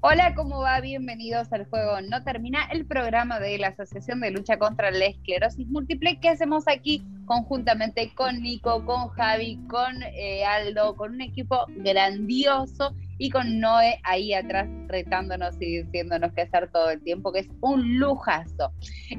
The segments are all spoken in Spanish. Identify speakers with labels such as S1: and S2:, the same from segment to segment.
S1: Hola, ¿cómo va? Bienvenidos al Juego No Termina, el programa de la Asociación de Lucha contra la Esclerosis Múltiple que hacemos aquí conjuntamente con Nico, con Javi, con eh, Aldo, con un equipo grandioso y con Noé ahí atrás retándonos y diciéndonos qué hacer todo el tiempo, que es un lujazo.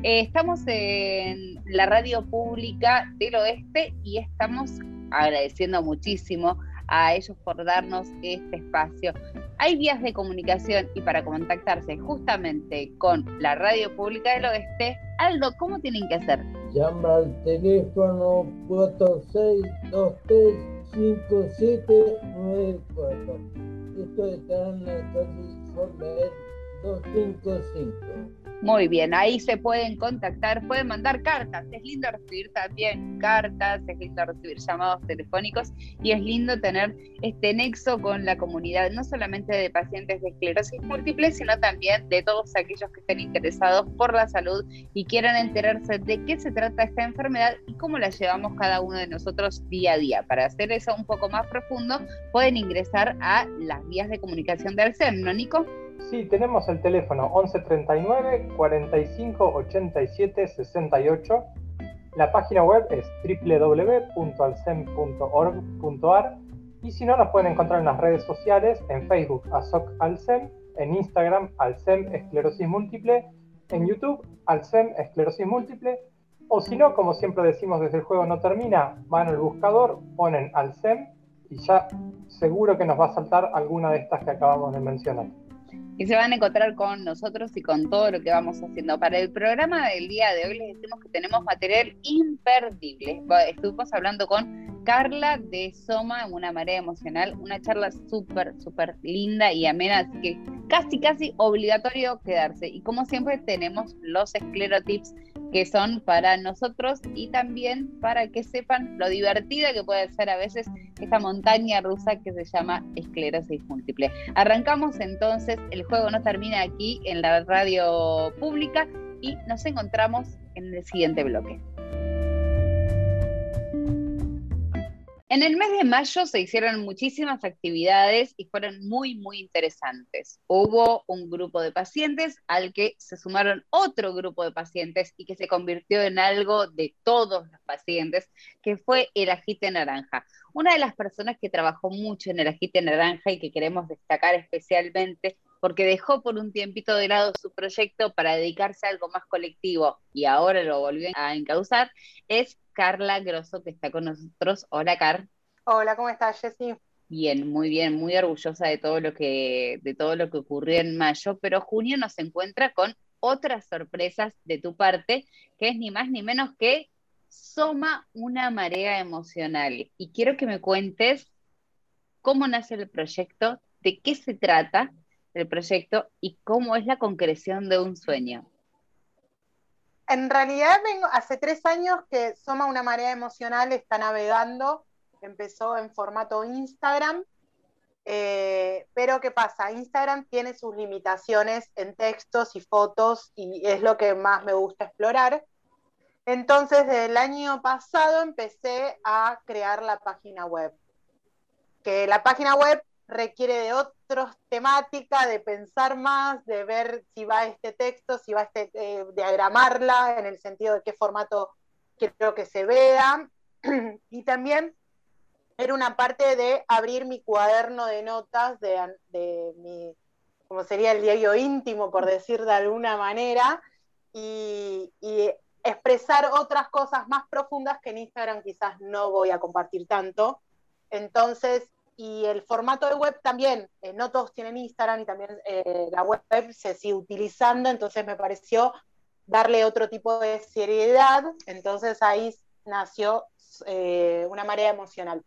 S1: Eh, estamos en la radio pública del oeste y estamos agradeciendo muchísimo a ellos por darnos este espacio. Hay vías de comunicación y para contactarse justamente con la Radio Pública del Oeste, Aldo, ¿cómo tienen que hacer?
S2: Llama al teléfono 46235794. Esto está en la calle Former 255.
S1: Muy bien, ahí se pueden contactar, pueden mandar cartas. Es lindo recibir también cartas, es lindo recibir llamados telefónicos y es lindo tener este nexo con la comunidad, no solamente de pacientes de esclerosis múltiple, sino también de todos aquellos que estén interesados por la salud y quieran enterarse de qué se trata esta enfermedad y cómo la llevamos cada uno de nosotros día a día. Para hacer eso un poco más profundo, pueden ingresar a las vías de comunicación del CEM, ¿no, Nico?
S3: Sí, tenemos el teléfono 1139 45 87 68. La página web es www.alcem.org.ar y si no, nos pueden encontrar en las redes sociales, en Facebook ASOC Alcem, en Instagram Alcem Esclerosis Múltiple, en YouTube Alcem Esclerosis Múltiple, o si no, como siempre decimos desde el juego no termina, van al buscador, ponen Alcem y ya seguro que nos va a saltar alguna de estas que acabamos de mencionar
S1: y se van a encontrar con nosotros y con todo lo que vamos haciendo. Para el programa del día de hoy les decimos que tenemos material imperdible. Estuvimos hablando con Carla de Soma en una marea emocional, una charla súper, súper linda y amena, así que casi, casi obligatorio quedarse. Y como siempre tenemos los esclerotips que son para nosotros y también para que sepan lo divertida que puede ser a veces esta montaña rusa que se llama esclerosis múltiple. Arrancamos entonces, el juego no termina aquí en la radio pública y nos encontramos en el siguiente bloque. En el mes de mayo se hicieron muchísimas actividades y fueron muy, muy interesantes. Hubo un grupo de pacientes al que se sumaron otro grupo de pacientes y que se convirtió en algo de todos los pacientes, que fue el agite naranja. Una de las personas que trabajó mucho en el agite naranja y que queremos destacar especialmente porque dejó por un tiempito de lado su proyecto para dedicarse a algo más colectivo y ahora lo volvió a encauzar, es Carla Grosso, que está con nosotros. Hola, Car.
S4: Hola, ¿cómo estás, Jessy?
S1: Bien, muy bien, muy orgullosa de todo lo que, de todo lo que ocurrió en mayo, pero junio nos encuentra con otras sorpresas de tu parte, que es ni más ni menos que Soma una marea emocional. Y quiero que me cuentes cómo nace el proyecto, de qué se trata el proyecto y cómo es la concreción de un sueño.
S4: En realidad vengo, hace tres años que Soma una marea emocional está navegando, empezó en formato Instagram, eh, pero ¿qué pasa? Instagram tiene sus limitaciones en textos y fotos y es lo que más me gusta explorar. Entonces, desde el año pasado empecé a crear la página web. Que la página web requiere de otras temáticas, de pensar más, de ver si va este texto, si va este, eh, diagramarla en el sentido de qué formato quiero que se vea. y también era una parte de abrir mi cuaderno de notas de, de mi, como sería el diario íntimo, por decir de alguna manera, y, y expresar otras cosas más profundas que en Instagram quizás no voy a compartir tanto. Entonces, y el formato de web también, eh, no todos tienen Instagram y también eh, la web se sigue utilizando, entonces me pareció darle otro tipo de seriedad, entonces ahí nació eh, una marea emocional.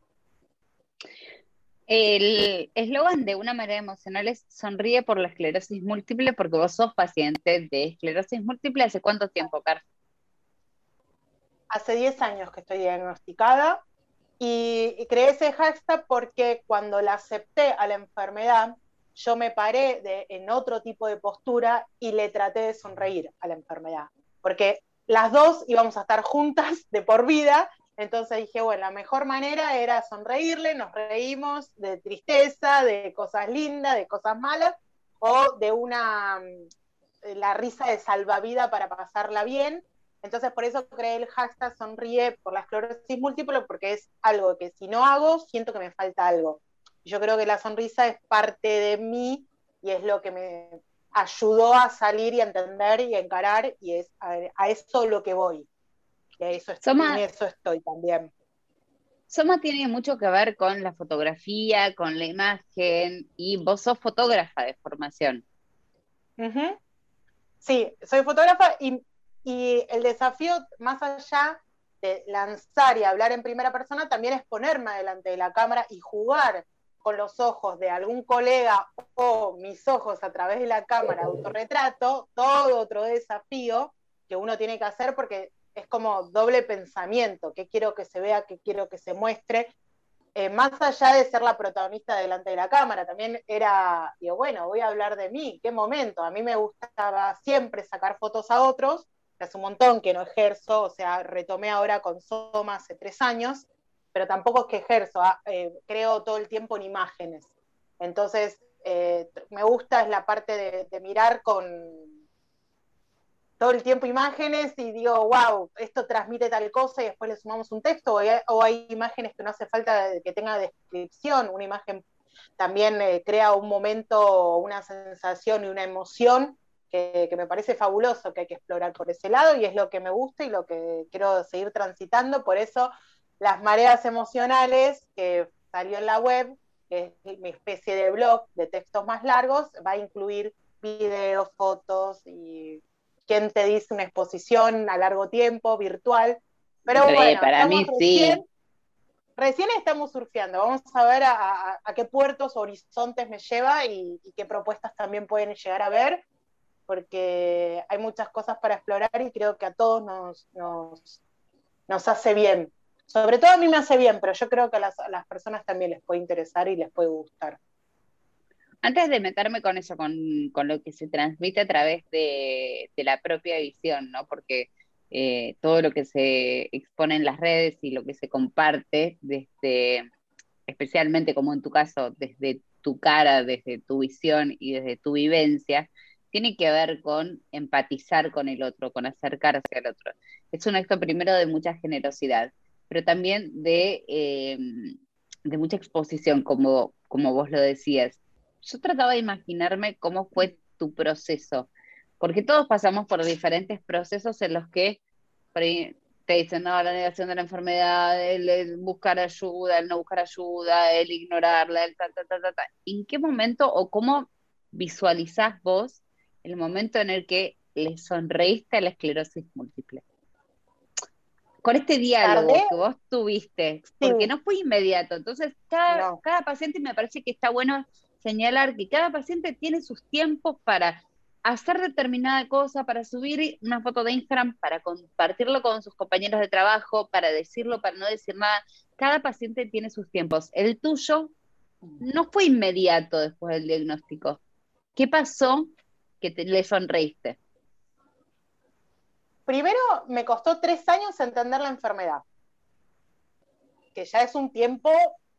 S1: El eslogan de una marea emocional es sonríe por la esclerosis múltiple porque vos sos paciente de esclerosis múltiple. ¿Hace cuánto tiempo, Car?
S4: Hace 10 años que estoy diagnosticada y, creé ese hashtag porque cuando la acepté a la enfermedad, yo me paré de, en otro tipo de postura y le traté de sonreír a la enfermedad. Porque las dos íbamos a estar juntas de por vida. Entonces dije, bueno, la mejor manera era sonreírle, nos reímos de tristeza, de cosas lindas, de cosas malas, o de una, mm, la risa de salvavida para pasarla bien. Entonces, por eso creé el hashtag sonríe por la esclerosis múltiple, porque es algo que si no hago, siento que me falta algo. Yo creo que la sonrisa es parte de mí y es lo que me ayudó a salir y a entender y a encarar, y es a, eso lo que voy. Y a eso estoy, eso estoy también.
S1: Soma tiene mucho que ver con la fotografía, con la imagen, y vos sos fotógrafa de formación.
S4: Sí, soy fotógrafa y, y el desafío, más allá de lanzar y hablar en primera persona, también es ponerme delante de la cámara y jugar con los ojos de algún colega o mis ojos a través de la cámara autorretrato, todo otro desafío que uno tiene que hacer porque es como doble pensamiento, qué quiero que se vea, qué quiero que se muestre, eh, más allá de ser la protagonista delante de la cámara, también era, digo, bueno, voy a hablar de mí, qué momento, a mí me gustaba siempre sacar fotos a otros, hace un montón que no ejerzo, o sea, retomé ahora con Soma hace tres años, pero tampoco es que ejerzo, ah, eh, creo todo el tiempo en imágenes. Entonces, eh, me gusta es la parte de, mirar con todo el tiempo imágenes y digo, wow, esto transmite tal cosa y después le sumamos un texto, o hay, imágenes que no hace falta que tenga descripción, una imagen también eh, crea un momento, una sensación y una emoción que, que, me parece fabuloso, que hay que explorar por ese lado y es lo que me gusta y lo que quiero seguir transitando, por eso las mareas emocionales, que salió en la web, que es mi especie de blog de textos más largos, va a incluir videos, fotos y quién te dice una exposición a largo tiempo, virtual. Pero bueno,
S1: para mí recién, sí.
S4: Recién estamos surfeando, vamos a ver a, qué puertos, horizontes me lleva y, qué propuestas también pueden llegar a ver, porque hay muchas cosas para explorar y creo que a todos nos, nos, hace bien sobre todo a mí me hace bien, pero yo creo que a las, personas también les puede interesar y les puede gustar.
S1: Antes de meterme con eso, con, lo que se transmite a través de, la propia visión, ¿no? Porque eh, todo lo que se expone en las redes y lo que se comparte, desde, especialmente como en tu caso, desde tu cara, desde tu visión y desde tu vivencia, tiene que ver con empatizar con el otro, con acercarse al otro. Es un acto primero de mucha generosidad pero también de, eh, de mucha exposición, como, como vos lo decías. Yo trataba de imaginarme cómo fue tu proceso, porque todos pasamos por diferentes procesos en los que te dicen, no, la negación de la enfermedad, el, buscar ayuda, el no buscar ayuda, el ignorarla, el ta, ta, ta, ta, ta. ¿En qué momento o cómo visualizás vos el momento en el que le sonreíste a la esclerosis múltiple? con este diálogo que vos tuviste, porque no fue inmediato. Entonces, cada, cada paciente me parece que está bueno señalar que cada paciente tiene sus tiempos para hacer determinada cosa, para subir una foto de Instagram, para compartirlo con sus compañeros de trabajo, para decirlo, para no decir nada. Cada paciente tiene sus tiempos. El tuyo no fue inmediato después del diagnóstico. ¿Qué pasó que te, le sonreíste?
S4: primero me costó tres años entender la enfermedad, que ya es un tiempo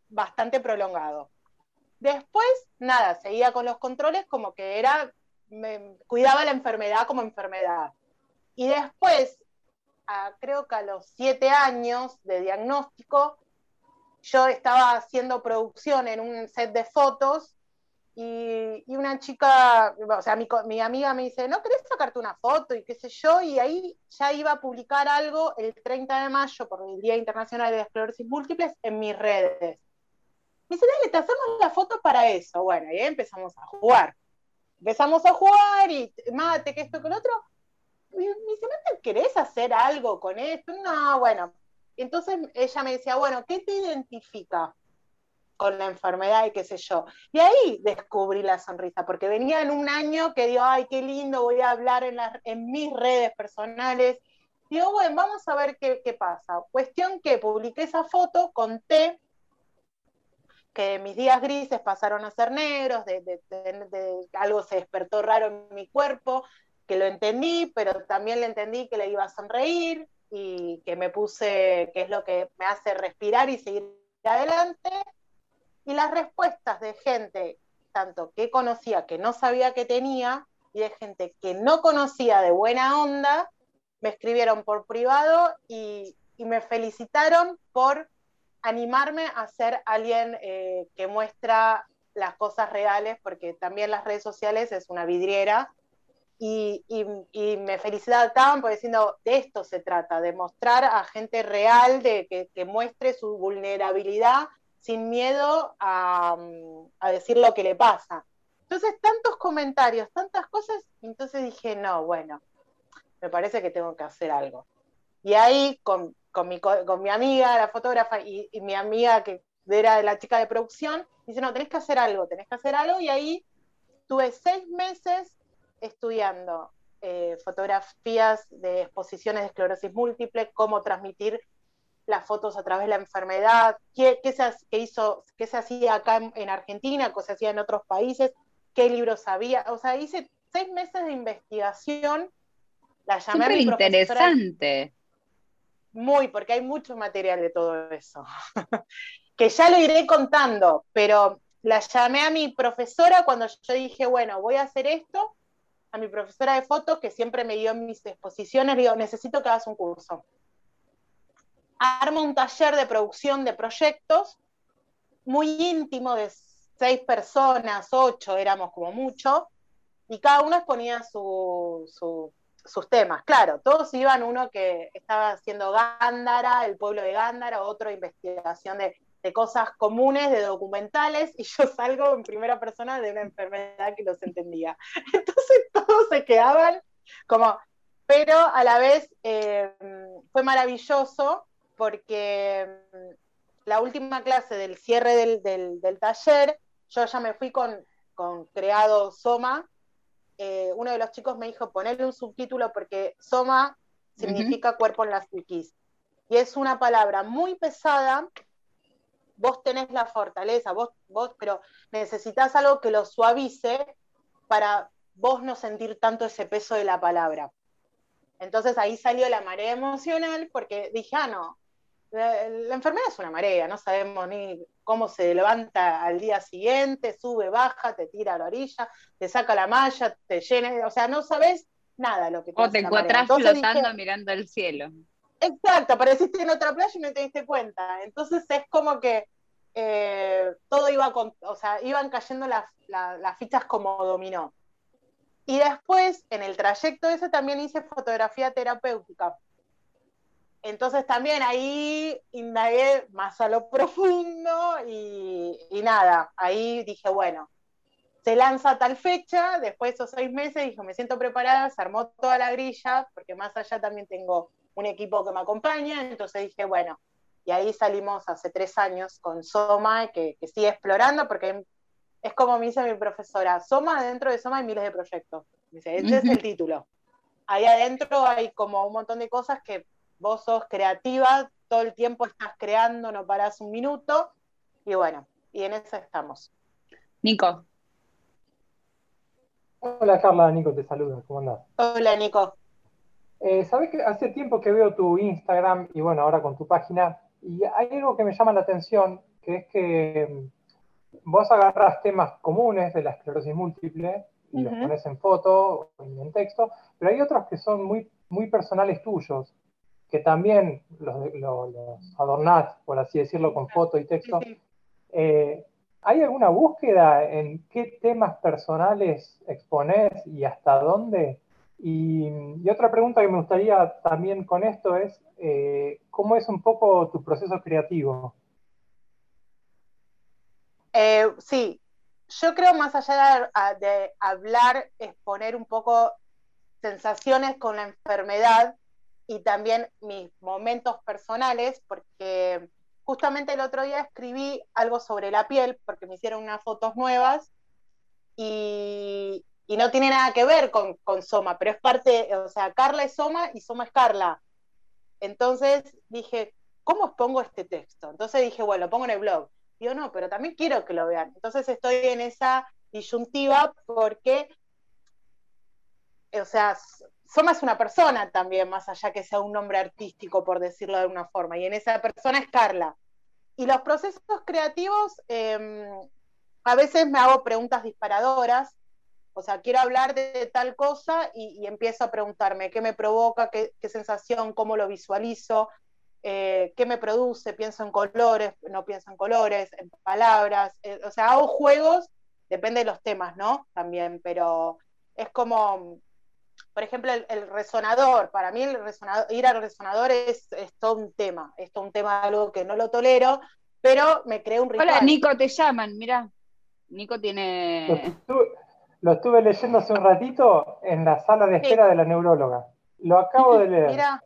S4: bastante prolongado. Después, nada, seguía con los controles como que era, me, cuidaba la enfermedad como enfermedad. Y después, creo que a los siete años de diagnóstico, yo estaba haciendo producción en un set de fotos y, una chica, o sea, mi, mi, amiga me dice, ¿no querés sacarte una foto? Y qué sé yo, y ahí ya iba a publicar algo el 30 de mayo por el Día Internacional de Esclerosis Múltiples en mis redes. Me dice, dale, te hacemos la foto para eso. Bueno, y ahí empezamos a jugar. Empezamos a jugar y mate, que esto, con otro. Y me dice, ¿no querés hacer algo con esto? No, bueno. Entonces ella me decía, bueno, ¿qué te identifica? Con la enfermedad y qué sé yo. Y ahí descubrí la sonrisa, porque venía en un año que digo, ay, qué lindo, voy a hablar en, en mis redes personales. Digo, bueno, vamos a ver qué, qué pasa. Cuestión que publiqué esa foto, conté que mis días grises pasaron a ser negros, de, de, algo se despertó raro en mi cuerpo, que lo entendí, pero también le entendí que le iba a sonreír y que me puse, que es lo que me hace respirar y seguir adelante y las respuestas de gente tanto que conocía que no sabía que tenía, y de gente que no conocía de buena onda, me escribieron por privado y, me felicitaron por animarme a ser alguien eh, que muestra las cosas reales, porque también las redes sociales es una vidriera. Y, me felicitaban por diciendo, de esto se trata, de mostrar a gente real, de que, muestre su vulnerabilidad sin miedo a, decir lo que le pasa. Entonces, tantos comentarios, tantas cosas, entonces dije, no, bueno, me parece que tengo que hacer algo. Y ahí, con, mi, amiga, la fotógrafa, y, y mi amiga que era la chica de producción, dice, no, tenés que hacer algo, tenés que hacer algo, y ahí tuve seis meses estudiando eh, fotografías de exposiciones de esclerosis múltiple, cómo transmitir las fotos a través de la enfermedad, qué, qué, se, hizo, qué se hacía acá en, Argentina, qué se hacía en otros países, qué libros había. O sea, hice seis meses de investigación. La llamé a mi
S1: interesante.
S4: Muy, porque hay mucho material de todo eso. que ya lo iré contando, pero la llamé a mi profesora cuando yo dije, bueno, voy a hacer esto, a mi profesora de fotos, que siempre me dio mis exposiciones, le digo, necesito que hagas un curso. Armo un taller de producción de proyectos, muy íntimo, de seis personas, ocho, éramos como mucho, y cada uno exponía sus temas. Claro, todos iban uno que estaba haciendo Gándara, el pueblo de Gándara, otro investigación de de cosas comunes, de documentales, y yo salgo en primera persona de una enfermedad que los entendía. Entonces todos se quedaban como, pero a la vez eh, fue maravilloso porque mm, la última clase del cierre del, taller, yo ya me fui con, creado Soma. Eh, uno de los chicos me dijo ponerle un subtítulo porque Soma significa cuerpo en la psiquis. Y es una palabra muy pesada vos tenés la fortaleza, vos, vos, pero necesitas algo que lo suavice para vos no sentir tanto ese peso de la palabra. Entonces ahí salió la marea emocional porque dije, ah, no, la, enfermedad es una marea, no sabemos ni cómo se levanta al día siguiente, sube, baja, te tira a la orilla, te saca la malla, te llena, o sea, no sabes nada lo que
S1: te O te encuentras flotando mirando el cielo.
S4: Exacto, apareciste en otra playa y no te diste cuenta. Entonces es como que eh, todo iba con, o sea, iban cayendo las, fichas como dominó. Y después, en el trayecto ese, también hice fotografía terapéutica. Entonces también ahí indagué más a lo profundo y, y, nada, ahí dije, bueno, se lanza tal fecha, después de esos seis meses dije, me siento preparada, se armó toda la grilla, porque más allá también tengo un equipo que me acompaña, entonces dije, bueno, y ahí salimos hace tres años con Soma, que, sigue explorando, porque es como me dice mi profesora, Soma, dentro de Soma hay miles de proyectos. dice, ese es el título. Ahí adentro hay como un montón de cosas que vos sos creativa, todo el tiempo estás creando, no parás un minuto, y bueno, y en eso estamos.
S1: Nico.
S3: Hola Carla, Nico te saluda, ¿cómo andás?
S4: Hola Nico.
S3: Eh, Sabes que hace tiempo que veo tu Instagram y bueno, ahora con tu página, y hay algo que me llama la atención, que es que mm, vos agarrás temas comunes de la esclerosis múltiple y los pones en foto y en texto, pero hay otros que son muy, muy personales tuyos, que también los, los, adornás, por así decirlo, con foto y texto. Eh, ¿Hay alguna búsqueda en qué temas personales exponés y hasta dónde? Y, otra pregunta que me gustaría también con esto es, eh, ¿cómo es un poco tu proceso creativo?
S4: Eh, sí, yo creo más allá de, hablar, exponer un poco sensaciones con la enfermedad y también mis momentos personales, porque justamente el otro día escribí algo sobre la piel, porque me hicieron unas fotos nuevas y, y no tiene nada que ver con, Soma, pero es parte, o sea, Carla es Soma y Soma es Carla. Entonces dije, ¿cómo expongo este texto? Entonces dije, bueno, lo pongo en el blog. yo no, pero también quiero que lo vean. Entonces estoy en esa disyuntiva porque, o sea, Soma una persona también, más allá que sea un nombre artístico, por decirlo de alguna forma, y en esa persona es Carla. Y los procesos creativos, em, a veces me hago preguntas disparadoras, o sea, quiero hablar de tal cosa y, empiezo a preguntarme qué me provoca, qué, sensación, cómo lo visualizo, eh, qué me produce, pienso en colores, no pienso en colores, en palabras, eh, o sea, hago juegos, depende de los temas, ¿no? También, pero es como, por ejemplo, el, resonador, para mí el resonador, ir al resonador es, todo un tema, es todo un tema, algo que no lo tolero, pero me creo un ritual.
S1: Hola, Nico, te llaman, mira. Nico tiene...
S3: Lo estuve leyendo hace un ratito en la sala de espera de la neuróloga. Lo acabo de leer. Mira,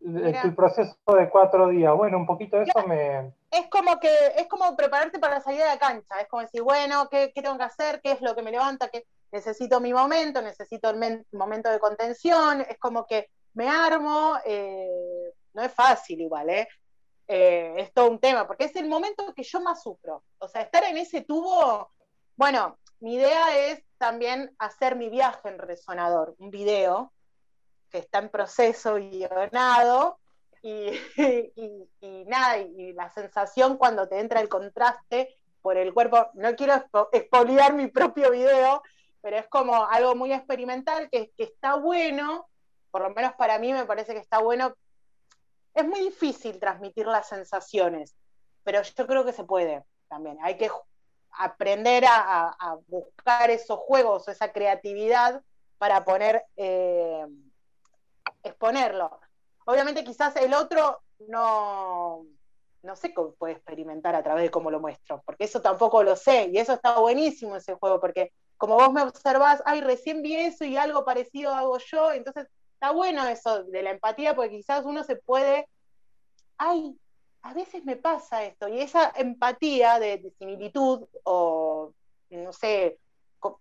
S3: El proceso de cuatro días. Bueno, un poquito de eso me.
S4: Es como que es como prepararte para salir de la cancha. Es como decir, bueno, ¿qué, tengo que hacer? ¿Qué es lo que me levanta? ¿Qué? Necesito mi momento, necesito el momento de contención. Es como que me armo. Eh, no es fácil igual, ¿eh? ¿eh? Es todo un tema, porque es el momento que yo más sufro. O sea, estar en ese tubo. Bueno, mi idea es también hacer mi viaje en Resonador, un video que está en proceso y guionado, y, y, nada, y la sensación cuando te entra el contraste por el cuerpo, no quiero expoliar mi propio video, pero es como algo muy experimental que, está bueno, por lo menos para mí me parece que está bueno. Es muy difícil transmitir las sensaciones, pero yo creo que se puede también. Hay que aprender a, buscar esos juegos, esa creatividad para poner, eh, exponerlo. Obviamente quizás el otro no, no sé cómo puede experimentar a través de cómo lo muestro, porque eso tampoco lo sé, y eso está buenísimo ese juego, porque como vos me observás, ay, recién vi eso y algo parecido hago yo, entonces está bueno eso de la empatía, porque quizás uno se puede, ay, a veces me pasa esto, y esa empatía de, similitud, o no sé,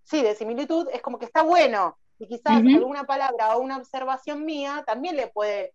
S4: sí, de similitud, es como que está bueno, y quizás alguna palabra o una observación mía también le puede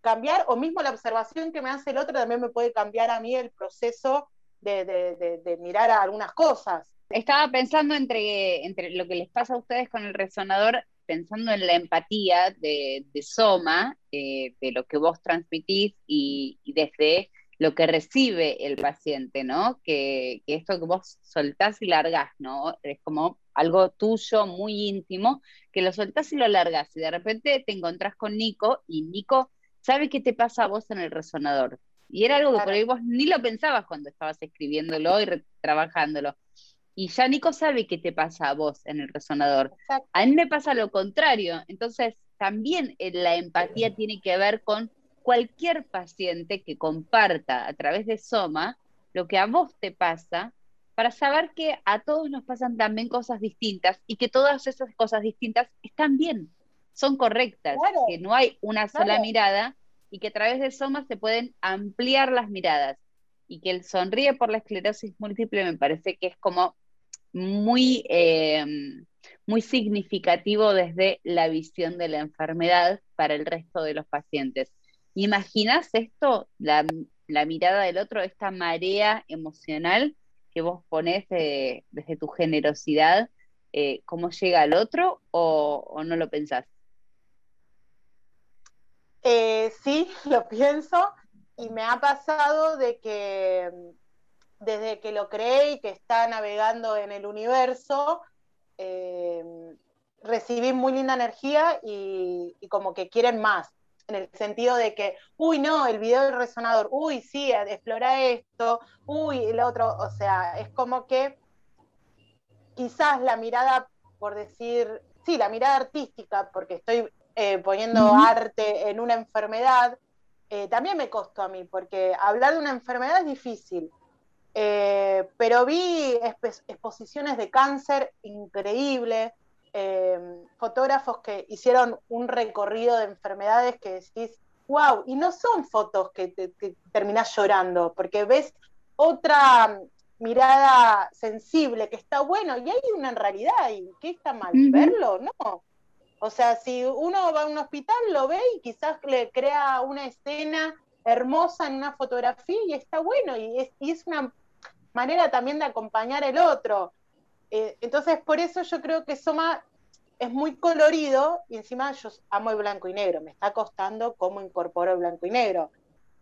S4: cambiar, o mismo la observación que me hace el otro también me puede cambiar a mí el proceso de, mirar a algunas cosas.
S1: Estaba pensando entre, entre lo que les pasa a ustedes con el resonador, pensando en la empatía de, Soma, eh, de lo que vos transmitís y, y desde lo que recibe el paciente, ¿no? Que, esto que vos soltás y largás, ¿no? Es como algo tuyo, muy íntimo, que lo soltás y lo largás. Y de repente te encontrás con Nico y Nico sabe qué te pasa a vos en el resonador. Y era algo que por ahí vos ni lo pensabas cuando estabas escribiéndolo y trabajándolo. Y ya Nico sabe qué te pasa a vos en el resonador. A mí me pasa lo contrario. Entonces, también eh, la empatía tiene que ver con cualquier paciente que comparta a través de Soma lo que a vos te pasa, para saber que a todos nos pasan también cosas distintas y que todas esas cosas distintas están bien, son correctas, que no hay una sola mirada y que a través de Soma se pueden ampliar las miradas y que el sonríe por la esclerosis múltiple me parece que es como muy, eh, muy significativo desde la visión de la enfermedad para el resto de los pacientes. ¿Imaginas esto, la, mirada del otro, esta marea emocional que vos pones desde tu generosidad, eh, cómo llega al otro o, no lo pensás?
S4: Eh, sí, lo pienso y me ha pasado de que desde que lo creé y que está navegando en el universo, eh, recibí muy linda energía y, como que quieren más en el sentido de que, uy, no, el video del resonador, uy, sí, explora esto, uy, el otro, o sea, es como que quizás la mirada, por decir, sí, la mirada artística, porque estoy eh, poniendo arte en una enfermedad, eh, también me costó a mí, porque hablar de una enfermedad es difícil. Eh, pero vi exposiciones de cáncer increíbles, Em, fotógrafos que hicieron un recorrido de enfermedades que decís, wow, y no son fotos que, te, terminás llorando, porque ves otra mirada sensible que está bueno, y hay una en realidad, y ¿qué está mal? ¿Verlo? No. O sea, si uno va a un hospital, lo ve y quizás le crea una escena hermosa en una fotografía y está bueno, y es, y es una manera también de acompañar el otro. Eh, entonces, por eso yo creo que Soma es muy colorido y encima yo amo el blanco y negro. Me está costando cómo incorporo el blanco y negro.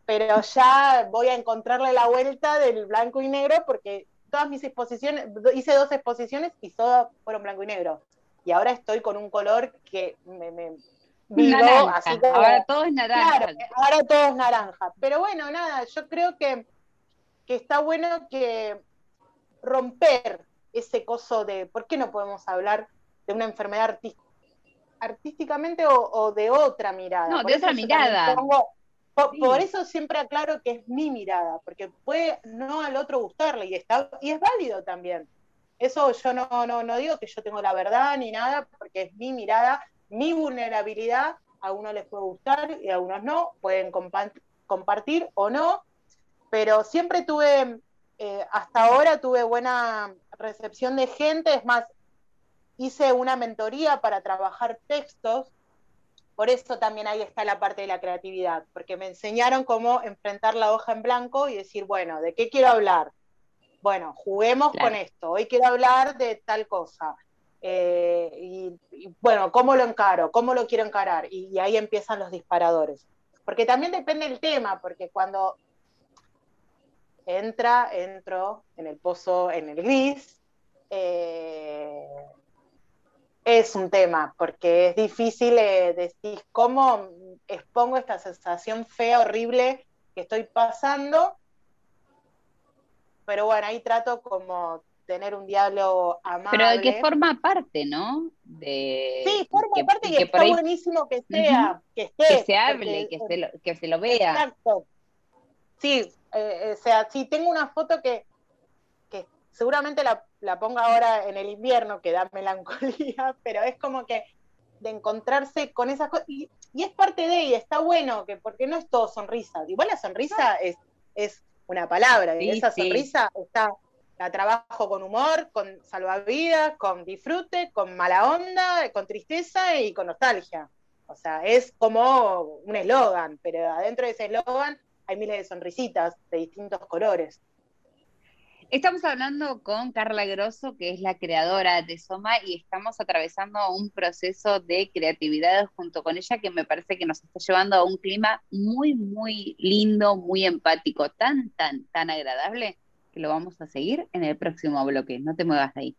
S4: Pero ya voy a encontrarle la vuelta del blanco y negro porque todas mis exposiciones, hice dos exposiciones y todas fueron blanco y negro. Y ahora estoy con un color que me, me vivo, así
S1: ahora todo es naranja.
S4: ahora todo es naranja. Pero bueno, nada, yo creo que, que está bueno que romper ese coso de, ¿por qué no podemos hablar de una enfermedad artística? artísticamente o, de otra mirada.
S1: No, de otra mirada.
S4: por, eso siempre aclaro que es mi mirada, porque puede no al otro gustarle y está y es válido también. Eso yo no, no, no digo que yo tengo la verdad ni nada, porque es mi mirada, mi vulnerabilidad. A unos les puede gustar y a unos no, pueden compartir o no, pero siempre tuve, eh, hasta ahora tuve buena recepción de gente, es más, hice una mentoría para trabajar textos, por eso también ahí está la parte de la creatividad, porque me enseñaron cómo enfrentar la hoja en blanco y decir, bueno, ¿de qué quiero hablar? Bueno, juguemos con esto, hoy quiero hablar de tal cosa. Eh, y, bueno, ¿cómo lo encaro? ¿Cómo lo quiero encarar? Y, ahí empiezan los disparadores. Porque también depende del tema, porque cuando entra, entro en el pozo, en el gris, eh, es un tema, porque es difícil eh, decir cómo expongo esta sensación fea, horrible que estoy pasando. Pero bueno, ahí trato como tener un diálogo amable.
S1: Pero de que forma parte, ¿no? De,
S4: sí, forma parte y, está buenísimo que sea, que esté.
S1: Que se hable, que, se lo, que se lo vea.
S4: Exacto. Sí, eh, o sea, sí, tengo una foto que, que seguramente la la pongo ahora en el invierno, que da melancolía, pero es como que de encontrarse con esas cosas. Y, es parte de ella, está bueno, que porque no es todo sonrisa. Igual la sonrisa es, es una palabra, y esa sonrisa está, la trabajo con humor, con salvavidas, con disfrute, con mala onda, con tristeza y con nostalgia. O sea, es como un eslogan, pero adentro de ese eslogan hay miles de sonrisitas de distintos colores.
S1: Estamos hablando con Carla Grosso, que es la creadora de Soma, y estamos atravesando un proceso de creatividad junto con ella que me parece que nos está llevando a un clima muy, muy lindo, muy empático, tan, tan, tan agradable, que lo vamos a seguir en el próximo bloque. No te muevas de ahí.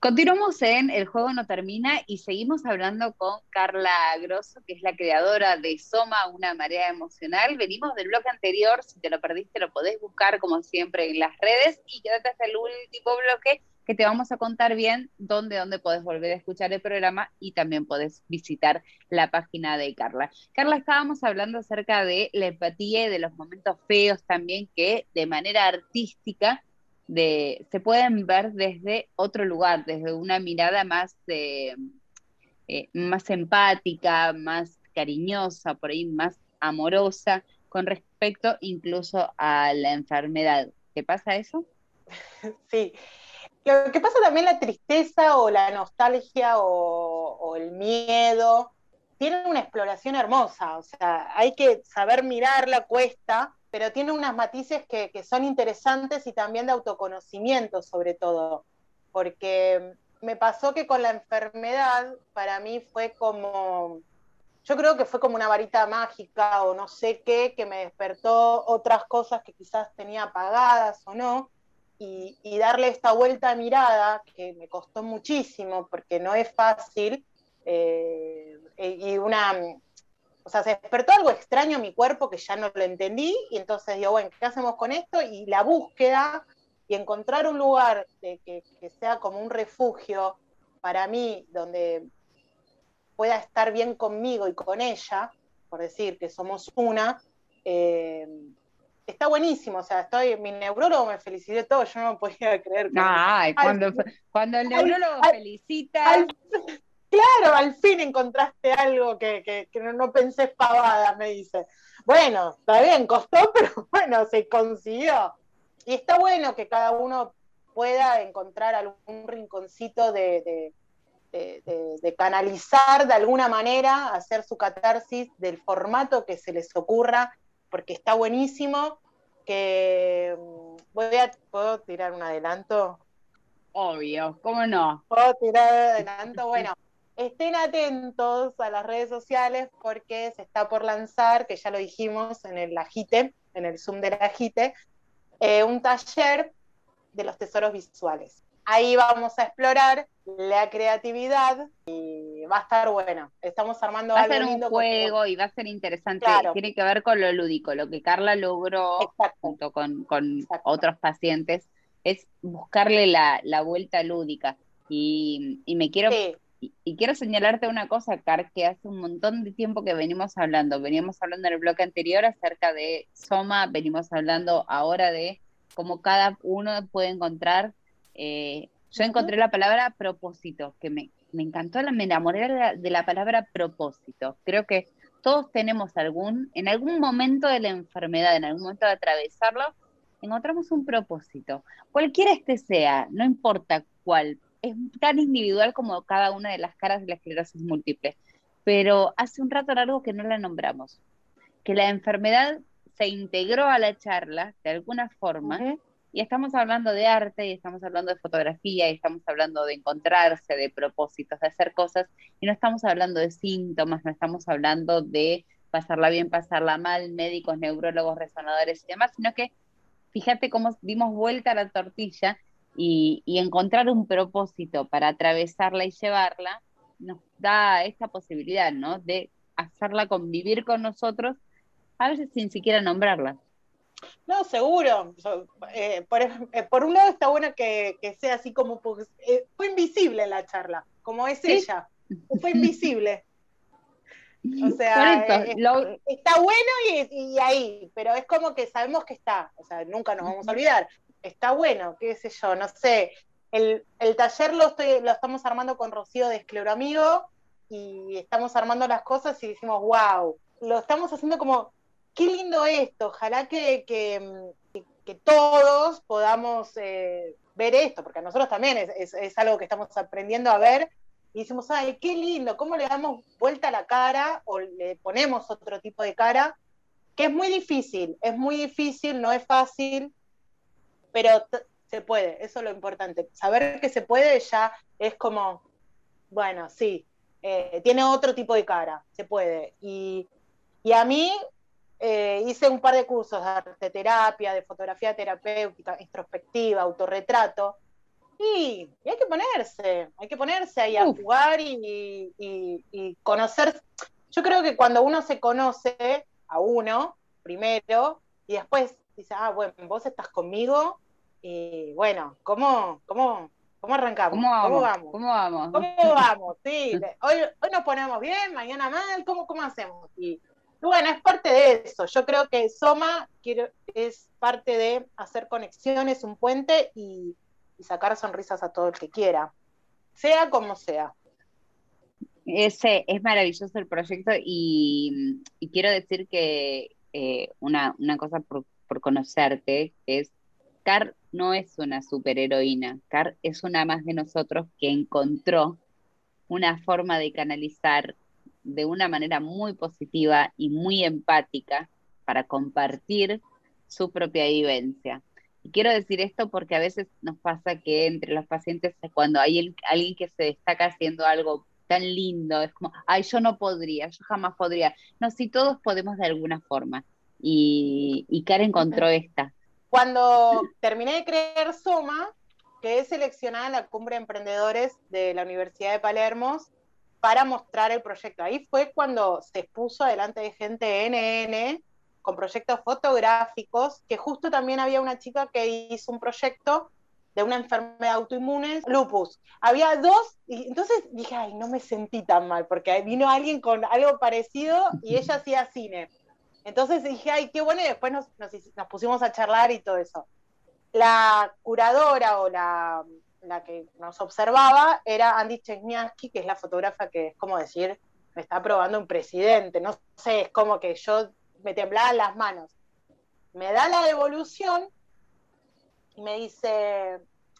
S1: Continuamos en El juego no termina y seguimos hablando con Carla Grosso, que es la creadora de Soma, una marea emocional. Venimos del bloque anterior, si te lo perdiste lo podés buscar como siempre en las redes y quédate hasta el último bloque que te vamos a contar bien dónde, dónde podés volver a escuchar el programa y también podés visitar la página de Carla. Carla, estábamos hablando acerca de la empatía y de los momentos feos también que de manera artística se pueden ver desde otro lugar, desde una mirada más, eh, más empática, más cariñosa, por ahí más amorosa, con respecto incluso a la enfermedad. ¿Qué pasa eso?
S4: Sí. Lo que pasa también la tristeza o la nostalgia o, o el miedo, tienen una exploración hermosa, o sea, hay que saber mirarla, cuesta, pero tiene unas matices que, son interesantes y también de autoconocimiento sobre todo, porque me pasó que con la enfermedad para mí fue como, yo creo que fue como una varita mágica o no sé qué, que me despertó otras cosas que quizás tenía apagadas o no, y, darle esta vuelta de mirada que me costó muchísimo porque no es fácil, eh, y una o sea, se despertó algo extraño en mi cuerpo que ya no lo entendí y entonces digo, bueno, ¿qué hacemos con esto? Y la búsqueda y encontrar un lugar de que, sea como un refugio para mí, donde pueda estar bien conmigo y con ella, por decir que somos una, eh, está buenísimo. O sea, estoy, mi neurólogo me felicitó todo, yo no podía creer que.
S1: Ay, cuando, cuando el neurólogo felicita.
S4: Claro, al fin encontraste algo que, no, pensé pavada, me dice. Bueno, está bien, costó, pero bueno, se consiguió. Y está bueno que cada uno pueda encontrar algún rinconcito de, canalizar de alguna manera, hacer su catarsis del formato que se les ocurra, porque está buenísimo. Que mm, voy a, ¿puedo tirar un adelanto?
S1: Obvio, ¿cómo no?
S4: Puedo tirar adelanto, bueno. Estén atentos a las redes sociales porque se está por lanzar, que ya lo dijimos en el Agite, en el Zoom del Agite, eh, un taller de los tesoros visuales. Ahí vamos a explorar la creatividad y va a estar bueno. Estamos armando
S1: va
S4: algo
S1: a ser un juego y va a ser interesante.
S4: Claro.
S1: Tiene que ver con lo lúdico. Lo que Carla logró
S4: Exacto.
S1: junto con, con
S4: Exacto.
S1: otros pacientes es buscarle la, la vuelta lúdica. Y, y me quiero
S4: Sí,
S1: Y, y quiero señalarte una cosa, Car, que hace un montón de tiempo que venimos hablando. Veníamos hablando en el bloque anterior acerca de Soma, venimos hablando ahora de cómo cada uno puede encontrar. eh, yo encontré la palabra propósito, que me, me encantó, la, me enamoré de la, de la palabra propósito. Creo que todos tenemos algún, en algún momento de la enfermedad, en algún momento de atravesarlo, encontramos un propósito. Cualquiera este sea, no importa cuál, es tan individual como cada una de las caras de la esclerosis múltiple. Pero hace un rato largo que no la nombramos, que la enfermedad se integró a la charla de alguna forma, y estamos hablando de arte, y estamos hablando de fotografía, y estamos hablando de encontrarse, de propósitos, de hacer cosas, y no estamos hablando de síntomas, no estamos hablando de pasarla bien, pasarla mal, médicos, neurólogos, resonadores y demás, sino que fíjate cómo dimos vuelta a la tortilla y, y encontrar un propósito para atravesarla y llevarla nos da esta posibilidad, ¿no? De hacerla convivir con nosotros, a veces sin siquiera nombrarla.
S4: No, seguro. Eh, por, eh, por un lado está bueno que, que sea así como, pues, eh, fue invisible la charla, como es
S1: Sí.
S4: ella, fue invisible. O sea,
S1: Por eso, lo-
S4: está bueno y, y ahí, pero es como que sabemos que está, o sea, nunca nos vamos a olvidar. Está bueno, qué sé yo, no sé. El, el taller lo, estoy, lo estamos armando con Rocío de Escleroamigo y estamos armando las cosas y decimos, wow, lo estamos haciendo como, qué lindo esto, ojalá que, que, que- todos podamos eh, ver esto, porque a nosotros también es, es- es algo que estamos aprendiendo a ver y decimos, ay, qué lindo, cómo le damos vuelta a la cara o le ponemos otro tipo de cara, que es muy difícil, es muy difícil, no es fácil, pero se puede, eso es lo importante. Saber que se puede ya es como, bueno, sí, eh, tiene otro tipo de cara, se puede. Y, y a mí eh, hice un par de cursos de arte terapia, de fotografía terapéutica, introspectiva, autorretrato, y, y hay que ponerse, hay que ponerse ahí a jugar y, y- y conocer. Yo creo que cuando uno se conoce a uno primero y después dice, ah, bueno, vos estás conmigo y bueno, ¿cómo, cómo, cómo arrancamos?
S1: ¿Cómo vamos?
S4: ¿Cómo vamos?
S1: ¿Cómo vamos?
S4: ¿Cómo vamos? Sí, hoy, hoy nos ponemos bien, mañana mal, ¿cómo, cómo hacemos? Y, y bueno, es parte de eso. Yo creo que Soma quiero, es parte de hacer conexiones, un puente y, y sacar sonrisas a todo el que quiera, sea como sea.
S1: Ese, es maravilloso el proyecto y, y quiero decir que eh, una, una cosa por, conocerte es, Car no es una superheroína, Car es una más de nosotros que encontró una forma de canalizar de una manera muy positiva y muy empática para compartir su propia vivencia. Y quiero decir esto porque a veces nos pasa que entre los pacientes cuando hay alguien que se destaca haciendo algo tan lindo, es como, ay, yo no podría, yo jamás podría. No, si todos podemos de alguna forma. Y, y Karen encontró esta.
S4: Cuando terminé de creer Soma, quedé seleccionada en la cumbre de emprendedores de la Universidad de Palermo para mostrar el proyecto. Ahí fue cuando se expuso delante de gente NN con proyectos fotográficos, que justo también había una chica que hizo un proyecto de una enfermedad autoinmune, lupus. Había dos, y entonces dije, ay, no me sentí tan mal, porque vino alguien con algo parecido y ella hacía cine. Entonces dije, ay, qué bueno, y después nos, nos, nos pusimos a charlar y todo eso. La curadora o la, la que nos observaba era Andy Chesniaski, que es la fotógrafa que es como decir, me está probando un presidente, no sé, es como que yo me temblaban las manos. Me da la devolución y me dice,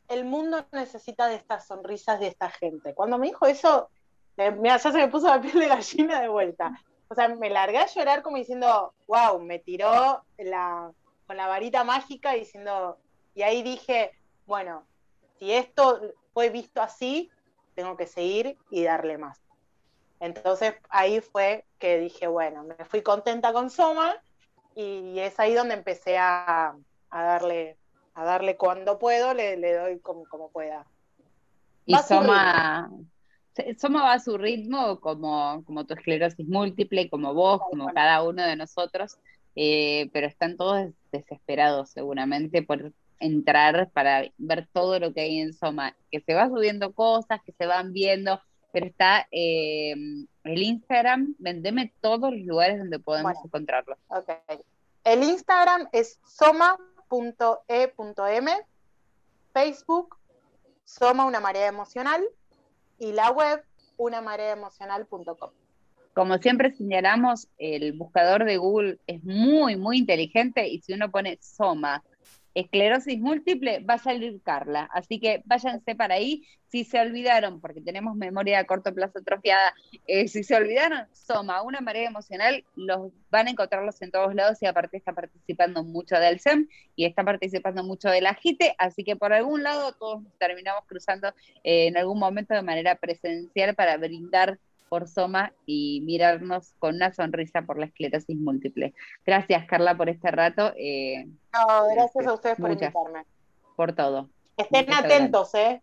S4: el mundo necesita de estas sonrisas de esta gente. Cuando me dijo eso, ya se me puso la piel de gallina de vuelta. O sea, me largué a llorar como diciendo, wow, me tiró la, con la varita mágica diciendo, y ahí dije, bueno, si esto fue visto así, tengo que seguir y darle más. Entonces ahí fue que dije, bueno, me fui contenta con Soma y es ahí donde empecé a, darle a darle cuando puedo, le, doy como, como pueda.
S1: Y Soma, Soma va a su ritmo como, como tu esclerosis múltiple, como vos, como cada uno de nosotros, eh, pero están todos desesperados seguramente por entrar para ver todo lo que hay en Soma, que se va subiendo cosas, que se van viendo, pero está eh, el Instagram, vendeme todos los lugares donde podemos encontrarlo.
S4: El Instagram es soma.e.m, Facebook, Soma una marea emocional, y la web unamareaemocional.com.
S1: Como siempre señalamos, el buscador de Google es muy, muy inteligente y si uno pone Soma esclerosis múltiple, va a salir Carla. Así que váyanse para ahí. Si se olvidaron, porque tenemos memoria a corto plazo atrofiada, eh, si se olvidaron, Soma, una marea emocional, los van a encontrarlos en todos lados y aparte está participando mucho del SEM y está participando mucho de la JITE, así que por algún lado todos terminamos cruzando eh, en algún momento de manera presencial para brindar por Soma y mirarnos con una sonrisa por la esclerosis múltiple. Gracias, Carla, por este rato.
S4: Eh, no, gracias a ustedes por invitarme.
S1: Por todo.
S4: Estén atentos, ¿eh?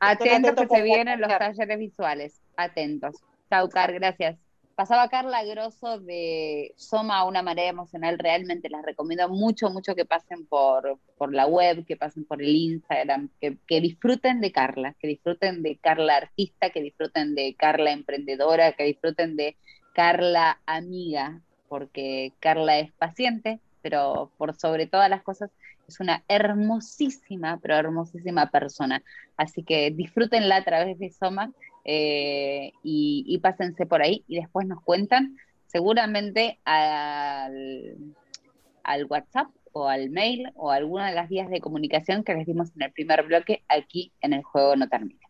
S1: Atentos, que se vienen los talleres visuales. Atentos. Chaucar, gracias. Pasaba Carla Grosso de Soma una marea emocional, realmente las recomiendo mucho, mucho que pasen por, por la web, que pasen por el Instagram, que, que, disfruten de Carla, que disfruten de Carla artista, que disfruten de Carla emprendedora, que disfruten de Carla amiga, porque Carla es paciente, pero por sobre todas las cosas es una hermosísima, pero hermosísima persona. Así que disfrútenla a través de Soma eh, y, pásense por ahí y después nos cuentan seguramente al, al WhatsApp o al mail o alguna de las vías de comunicación que les dimos en el primer bloque aquí en el juego no termina.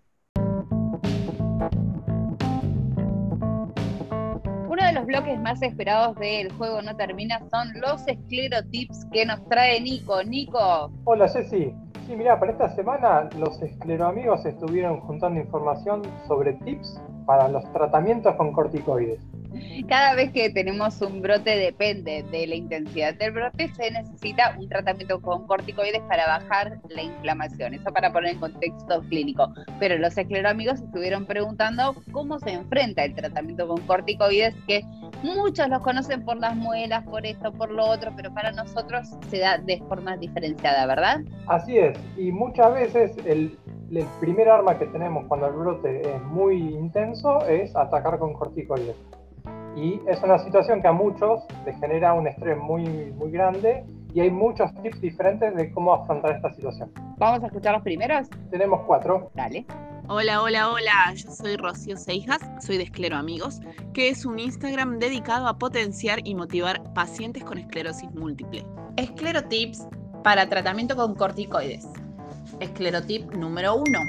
S1: Uno de los bloques más esperados del juego no termina son los esclerotips que nos trae Nico. Nico.
S3: Hola Ceci. Sí, mira, para esta semana los escleroamigos estuvieron juntando información sobre tips para los tratamientos con corticoides.
S1: Cada vez que tenemos un brote depende de la intensidad del brote, se necesita un tratamiento con corticoides para bajar la inflamación, eso para poner en contexto clínico. Pero los escleroamigos estuvieron preguntando cómo se enfrenta el tratamiento con corticoides, que muchos los conocen por las muelas, por esto, por lo otro, pero para nosotros se da de forma diferenciada, ¿verdad?
S3: Así es, y muchas veces el, el primer arma que tenemos cuando el brote es muy intenso es atacar con corticoides. Y es una situación que a muchos les genera un estrés muy, muy grande y hay muchos tips diferentes de cómo afrontar esta situación.
S1: ¿Vamos a escuchar los primeros?
S3: Tenemos cuatro.
S1: Dale.
S5: Hola, hola, hola. Yo soy Rocío Seijas, soy de Esclero Amigos, que es un Instagram dedicado a potenciar y motivar pacientes con esclerosis múltiple. Esclerotips para tratamiento con corticoides. Esclerotip número uno.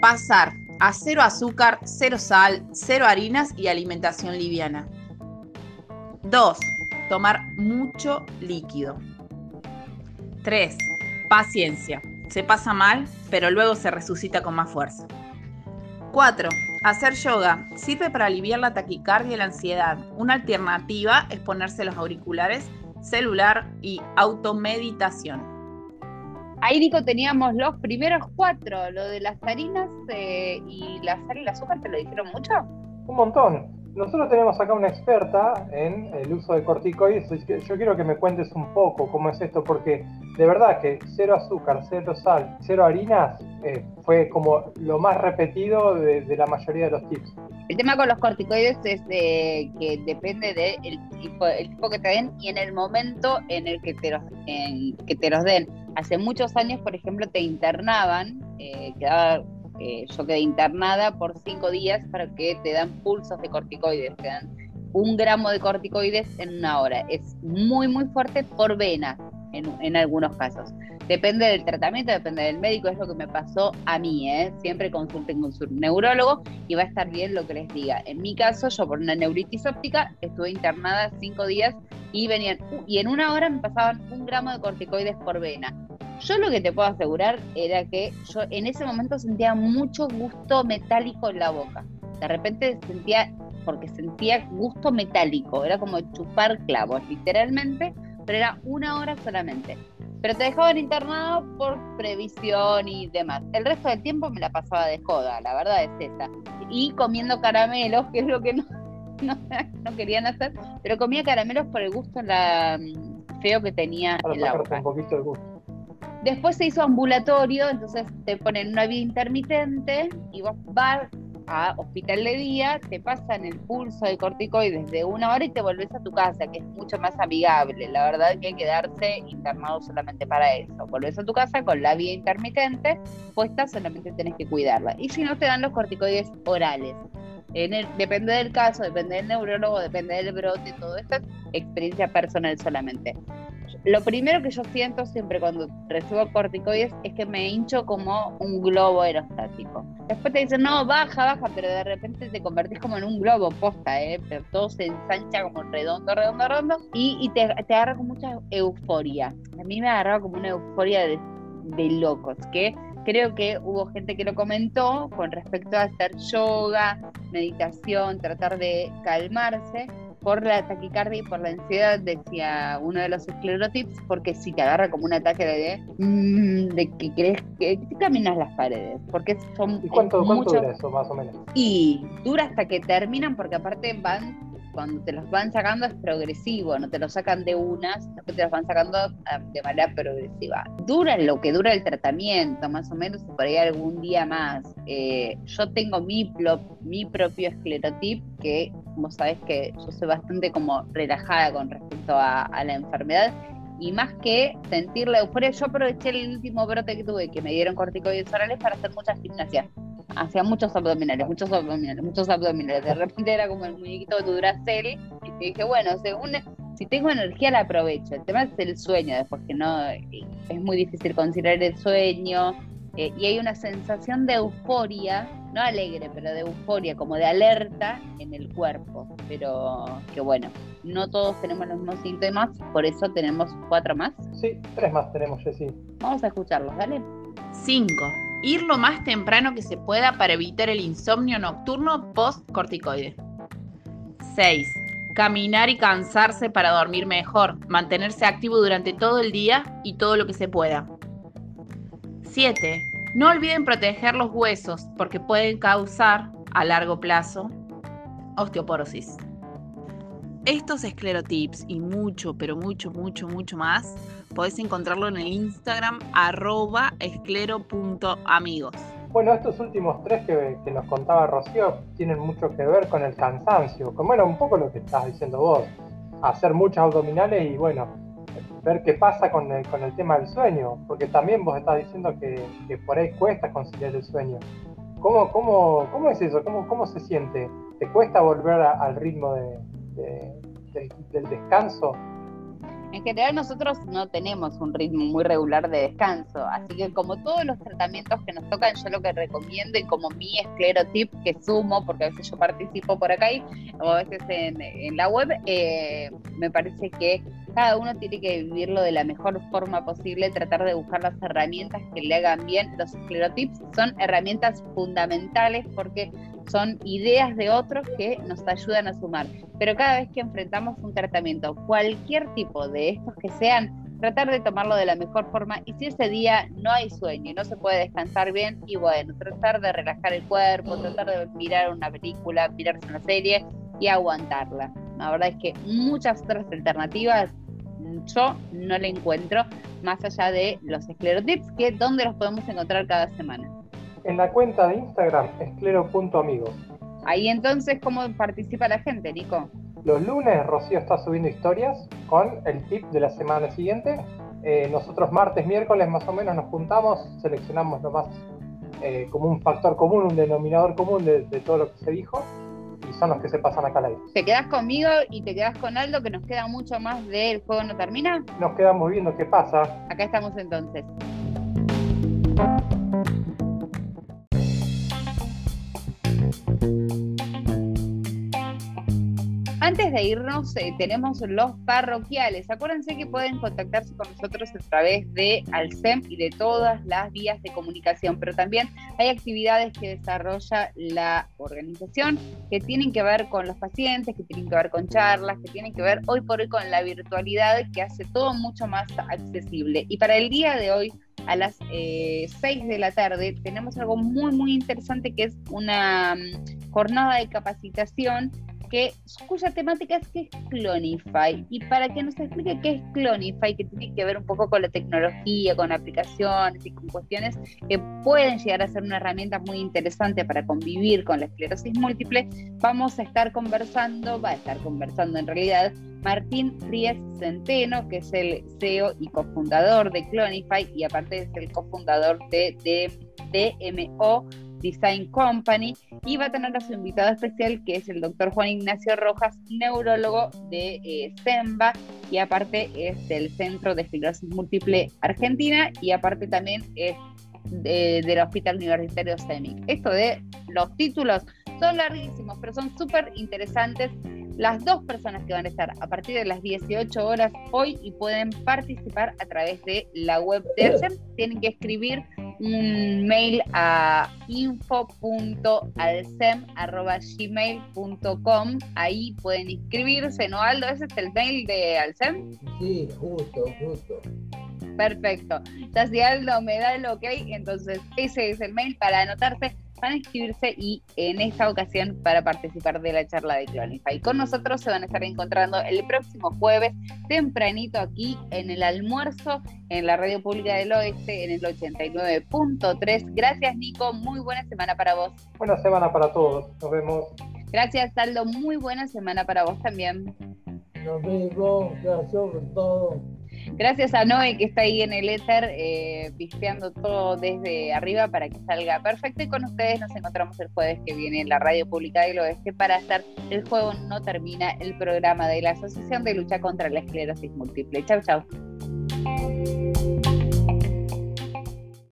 S5: Pasar a cero azúcar, cero sal, cero harinas y alimentación liviana. 2. Tomar mucho líquido. 3. Paciencia. Se pasa mal, pero luego se resucita con más fuerza. 4. Hacer yoga. Sirve para aliviar la taquicardia y la ansiedad. Una alternativa es ponerse los auriculares, celular y automeditación.
S1: Ahí, Nico, teníamos los primeros cuatro. Lo de las harinas eh, y la sal y el azúcar, ¿te lo dijeron mucho?
S3: Un montón. Nosotros tenemos acá una experta en el uso de corticoides, yo quiero que me cuentes un poco cómo es esto, porque de verdad que cero azúcar, cero sal, cero harinas eh, fue como lo más repetido de, la mayoría de los tips.
S1: El tema con los corticoides es que depende del tipo, el tipo que te den y en el momento en el que te los, que te los den. Hace muchos años, por ejemplo, te internaban, eh, quedaba eh, yo quedé internada por cinco días para que te dan pulsos de corticoides, te dan un gramo de corticoides en una hora. Es muy, muy fuerte por vena en, algunos casos. Depende del tratamiento, depende del médico, es lo que me pasó a mí, ¿eh? Siempre consulten con su neurólogo y va a estar bien lo que les diga. En mi caso, yo por una neuritis óptica estuve internada cinco días y venían, y en una hora me pasaban un gramo de corticoides por vena. Yo lo que te puedo asegurar era que yo en ese momento sentía mucho gusto metálico en la boca. De repente sentía porque sentía gusto metálico, era como chupar clavos, literalmente, pero era una hora solamente. Pero te dejaban internado por previsión y demás. El resto del tiempo me la pasaba de joda, la verdad es esa. Y comiendo caramelos, que es lo que no, no, querían hacer, pero comía caramelos por el gusto la, mm, feo que tenía
S3: Para
S1: el agua.
S3: un poquito el gusto.
S1: Después se hizo ambulatorio, entonces te ponen una vía intermitente y vos vas a hospital de día, te pasan el pulso de corticoides de una hora y te volvés a tu casa, que es mucho más amigable. La verdad que hay que quedarse internado solamente para eso. Volvés a tu casa con la vía intermitente puesta, solamente tenés que cuidarla. Y si no, te dan los corticoides orales. En el, depende del caso, depende del neurólogo, depende del brote, todo esto es experiencia personal solamente. Lo primero que yo siento siempre cuando recibo corticoides es que me hincho como un globo aerostático. Después te dicen, no, baja, baja, pero de repente te convertís como en un globo posta, ¿eh? Pero todo se ensancha como redondo, redondo, redondo y, te, agarra con mucha euforia. A mí me agarraba como una euforia de, de locos, que creo que hubo gente que lo comentó con respecto a hacer yoga, meditación, tratar de calmarse por la taquicardia y por la ansiedad, decía uno de los esclerotips, porque si te agarra como un ataque de, mm, de que crees que te caminas las paredes, porque son...
S3: ¿Y cuánto, cuánto dura eso, más o menos?
S1: Y dura hasta que terminan, porque aparte van cuando te los van sacando es progresivo, no te los sacan de unas, te los van sacando ah, de manera progresiva. Dura lo que dura el tratamiento, más o menos, por ahí algún día más. Eh, yo tengo mi, mi propio esclerotip, que vos sabés que yo soy bastante como relajada con respecto a, a la enfermedad, y más que sentir la euforia, yo aproveché el último brote que tuve, que me dieron corticoides orales para hacer muchas gimnasia hacía muchos abdominales, muchos abdominales, muchos abdominales. De repente era como el muñequito de Duracell y te dije, bueno, según si tengo energía la aprovecho. El tema es el sueño, después que no es muy difícil conciliar el sueño eh, y hay una sensación de euforia, no alegre, pero de euforia, como de alerta en el cuerpo. Pero que bueno, no todos tenemos los mismos síntomas, por eso tenemos cuatro más.
S3: Sí, tres más tenemos, Jessy.
S1: Vamos a escucharlos, dale.
S5: Cinco ir lo más temprano que se pueda para evitar el insomnio nocturno post-corticoide. 6. Caminar y cansarse para dormir mejor, mantenerse activo durante todo el día y todo lo que se pueda. 7. No olviden proteger los huesos porque pueden causar, a largo plazo, osteoporosis. Estos esclerotips y mucho, pero mucho, mucho, mucho más, podés encontrarlo en el Instagram arroba esclero.amigos.
S3: Bueno, estos últimos tres que, nos contaba Rocío tienen mucho que ver con el cansancio, como era un poco lo que estás diciendo vos, hacer muchas abdominales y bueno, ver qué pasa con el, con el tema del sueño, porque también vos estás diciendo que, por ahí cuesta conciliar el sueño. ¿Cómo, cómo, cómo es eso? ¿Cómo, ¿Cómo se siente? ¿Te cuesta volver al ritmo de, del, descanso.
S1: En general nosotros no tenemos un ritmo muy regular de descanso, así que como todos los tratamientos que nos tocan, yo lo que recomiendo y como mi esclerotip que sumo, porque a veces yo participo por acá y, o a veces en, la web, eh, me parece que cada uno tiene que vivirlo de la mejor forma posible, tratar de buscar las herramientas que le hagan bien. Los esclerotips son herramientas fundamentales porque son ideas de otros que nos ayudan a sumar. Pero cada vez que enfrentamos un tratamiento, cualquier tipo de estos que sean, tratar de tomarlo de la mejor forma y si ese día no hay sueño y no se puede descansar bien, y bueno, tratar de relajar el cuerpo, tratar de mirar una película, mirarse una serie y aguantarla. La verdad es que muchas otras alternativas yo no le encuentro más allá de los esclerotips, que donde los podemos encontrar cada semana
S3: en la cuenta de Instagram, esclero.amigos.
S1: Ahí entonces, ¿cómo participa la gente, Nico?
S3: Los lunes Rocío está subiendo historias con el tip de la semana siguiente. Eh, nosotros martes, miércoles más o menos nos juntamos, seleccionamos lo más eh, como un factor común, un denominador común de, todo lo que se dijo y son los que se pasan acá al aire.
S1: ¿Te quedas conmigo y te quedas con Aldo que nos queda mucho más del juego no termina?
S3: Nos quedamos viendo qué pasa.
S1: Acá estamos entonces. Antes de irnos, eh, tenemos los parroquiales. Acuérdense que pueden contactarse con nosotros a través de Alcem y de todas las vías de comunicación, pero también hay actividades que desarrolla la organización que tienen que ver con los pacientes, que tienen que ver con charlas, que tienen que ver hoy por hoy con la virtualidad que hace todo mucho más accesible. Y para el día de hoy, a las 6 eh, de la tarde, tenemos algo muy, muy interesante que es una mm, jornada de capacitación que, cuya temática es que es Clonify. Y para que nos explique qué es Clonify, que tiene que ver un poco con la tecnología, con aplicaciones y con cuestiones que pueden llegar a ser una herramienta muy interesante para convivir con la esclerosis múltiple, vamos a estar conversando, va a estar conversando en realidad, Martín Fries Centeno, que es el CEO y cofundador de Clonify y aparte es el cofundador de DMO Design Company y va a tener a su invitado especial que es el doctor Juan Ignacio Rojas, neurólogo de eh, y aparte es del Centro de Esclerosis Múltiple Argentina y aparte también es del Hospital Universitario CEMIC. Esto de los títulos son larguísimos, pero son súper interesantes las dos personas que van a estar a partir de las 18 horas hoy y pueden participar a través de la web de ERSEM. Tienen que escribir un mail a info.alcem.gmail.com. Ahí pueden inscribirse, ¿no, Aldo? ¿Ese es el mail de Alcem?
S2: Sí, justo, justo.
S1: Perfecto. Entonces, si Aldo me da el ok, entonces ese es el mail para anotarse van a inscribirse y en esta ocasión para participar de la charla de Clonify. Con nosotros se van a estar encontrando el próximo jueves, tempranito aquí en el almuerzo, en la Radio Pública del Oeste, en el 89.3. Gracias, Nico. Muy buena semana para vos.
S3: Buena semana para todos. Nos vemos.
S1: Gracias, Aldo. Muy buena semana para vos también.
S2: Nos vemos. Gracias por todo.
S1: Gracias a Noé que está ahí en el éter, eh, todo desde arriba para que salga perfecto. Y con ustedes nos encontramos el jueves que viene en la Radio Pública del Oeste para hacer El Juego No Termina, el programa de la Asociación de Lucha contra la Esclerosis Múltiple. Chau, chau.